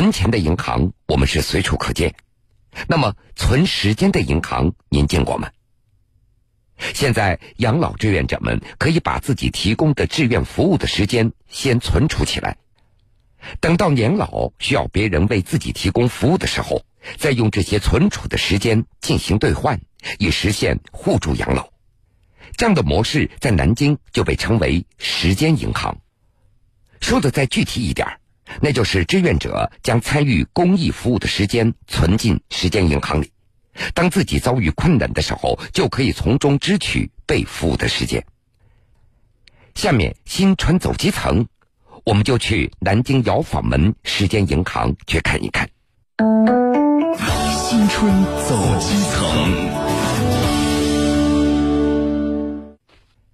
存钱的银行我们是随处可见，那么存时间的银行您见过吗？现在养老志愿者们可以把自己提供的志愿服务的时间先存储起来，等到年老需要别人为自己提供服务的时候，再用这些存储的时间进行兑换，以实现互助养老。这样的模式在南京就被称为“时间银行”。说的再具体一点，那就是志愿者将参与公益服务的时间存进时间银行里。当自己遭遇困难的时候，就可以从中支取被服务的时间。下面新春走基层，我们就去南京窑坊门时间银行去看一看。新春走基层，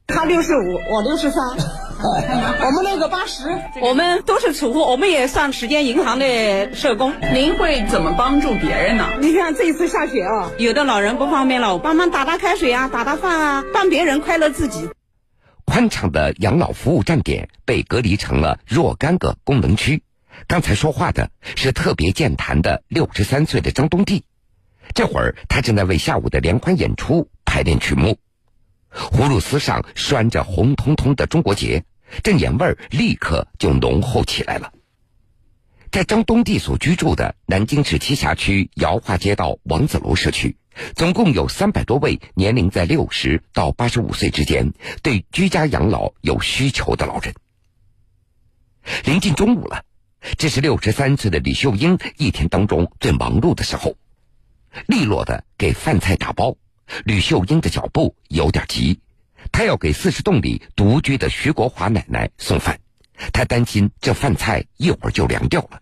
他六十五，我六十三。我们那个八十，我们都是储户，我们也算时间银行的社工。您会怎么帮助别人呢？你看这一次下雪啊，有的老人不方便了，我帮忙打打开水啊，打打饭啊，帮别人快乐自己。宽敞的养老服务站点被隔离成了若干个功能区。刚才说话的是特别健谈的六十三岁的张东弟，这会儿他正在为下午的联欢演出排练曲目。葫芦丝上拴着红彤彤的中国结，这年味儿立刻就浓厚起来了。在张东弟所居住的南京市栖霞区姚化街道王子楼社区，总共有三百多位年龄在六十到八十五岁之间、对居家养老有需求的老人。临近中午了，这是六十三岁的李秀英一天当中最忙碌的时候，利落的给饭菜打包。吕秀英的脚步有点急，她要给四十洞里独居的徐国华奶奶送饭，她担心这饭菜一会儿就凉掉了。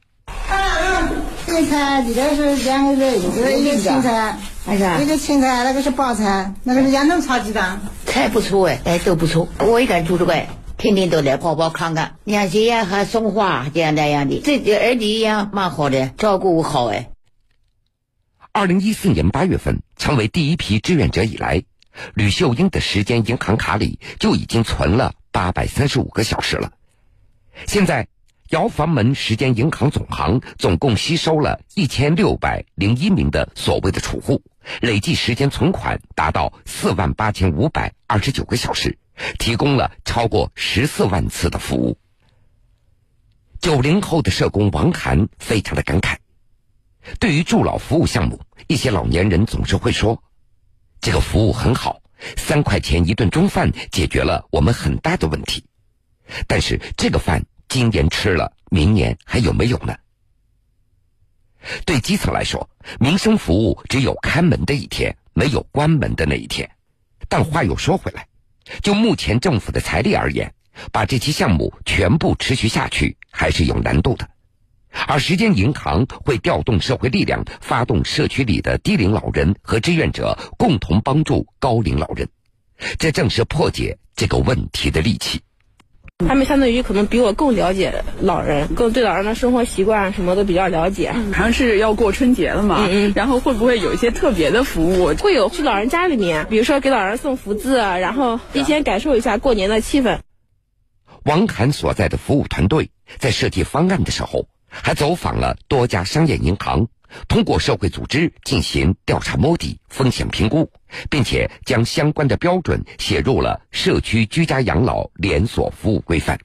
这菜里边是两个人，这个一个青菜，哎呀，一个青菜，那个是包菜，那个是烟筒炒鸡蛋。菜不错哎，哎都不错。我一个人住这个，天天都来跑跑看看。你看这样还送花这样那样的，这这儿女样蛮好的，照顾好哎。二零一四年八月份成为第一批志愿者以来，吕秀英的时间银行卡里就已经存了八百三十五个小时了。现在，姚房门时间银行总行总共吸收了一千六百零一名的所谓的储户，累计时间存款达到四万八千五百二十九个小时，提供了超过十四万次的服务。九零后的社工王涵非常的感慨。对于助老服务项目，一些老年人总是会说：“这个服务很好，三块钱一顿中饭解决了我们很大的问题。”但是这个饭今年吃了，明年还有没有呢？对基层来说，民生服务只有开门的一天，没有关门的那一天。但话又说回来，就目前政府的财力而言，把这期项目全部持续下去还是有难度的。而时间银行会调动社会力量，发动社区里的低龄老人和志愿者共同帮助高龄老人，这正是破解这个问题的利器。他们相当于可能比我更了解老人，更对老人的生活习惯什么都比较了解。好像是要过春节了嘛，嗯嗯，然后会不会有一些特别的服务？会有去老人家里面，比如说给老人送福字，然后提前感受一下过年的气氛。王侃所在的服务团队在设计方案的时候。还走访了多家商业银行，通过社会组织进行调查摸底、风险评估，并且将相关的标准写入了社区居家养老连锁服务规范。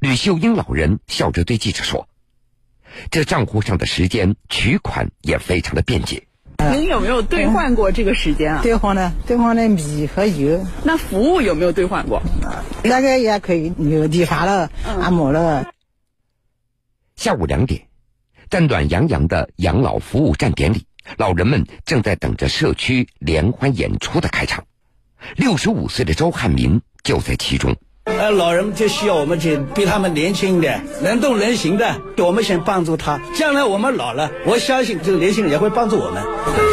吕秀英老人笑着对记者说：“这账户上的时间取款也非常的便捷。您有没有兑换过这个时间啊？兑换的，兑换的米和油。那服务有没有兑换过？那个也可以，有理发了、按摩了。”下午两点，在暖洋洋的养老服务站点里，老人们正在等着社区联欢演出的开场。六十五岁的周汉民就在其中。呃，老人们就需要我们去比他们年轻一点、能动能行的，我们先帮助他。将来我们老了，我相信这个年轻人也会帮助我们。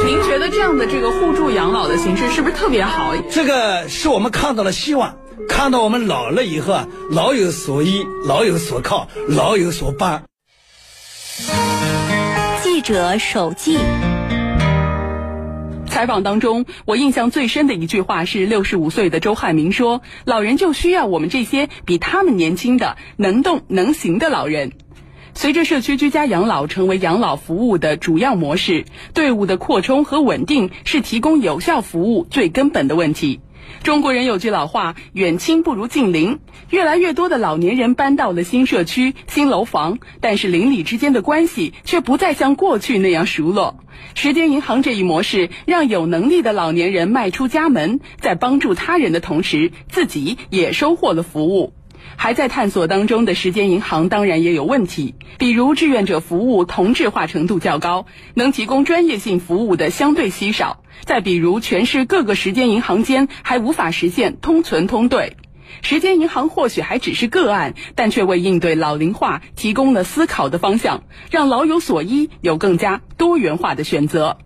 您觉得这样的这个互助养老的形式是不是特别好？这个是我们看到了希望，看到我们老了以后啊，老有所依，老有所靠，老有所伴。记者手记。采访当中，我印象最深的一句话是六十五岁的周汉明说：“老人就需要我们这些比他们年轻的、能动能行的老人。”随着社区居家养老成为养老服务的主要模式，队伍的扩充和稳定是提供有效服务最根本的问题。中国人有句老话：“远亲不如近邻。”越来越多的老年人搬到了新社区、新楼房，但是邻里之间的关系却不再像过去那样熟络。时间银行这一模式，让有能力的老年人迈出家门，在帮助他人的同时，自己也收获了服务。还在探索当中的时间银行当然也有问题，比如志愿者服务同质化程度较高，能提供专业性服务的相对稀少；再比如全市各个时间银行间还无法实现通存通兑。时间银行或许还只是个案，但却为应对老龄化提供了思考的方向，让老有所依，有更加多元化的选择。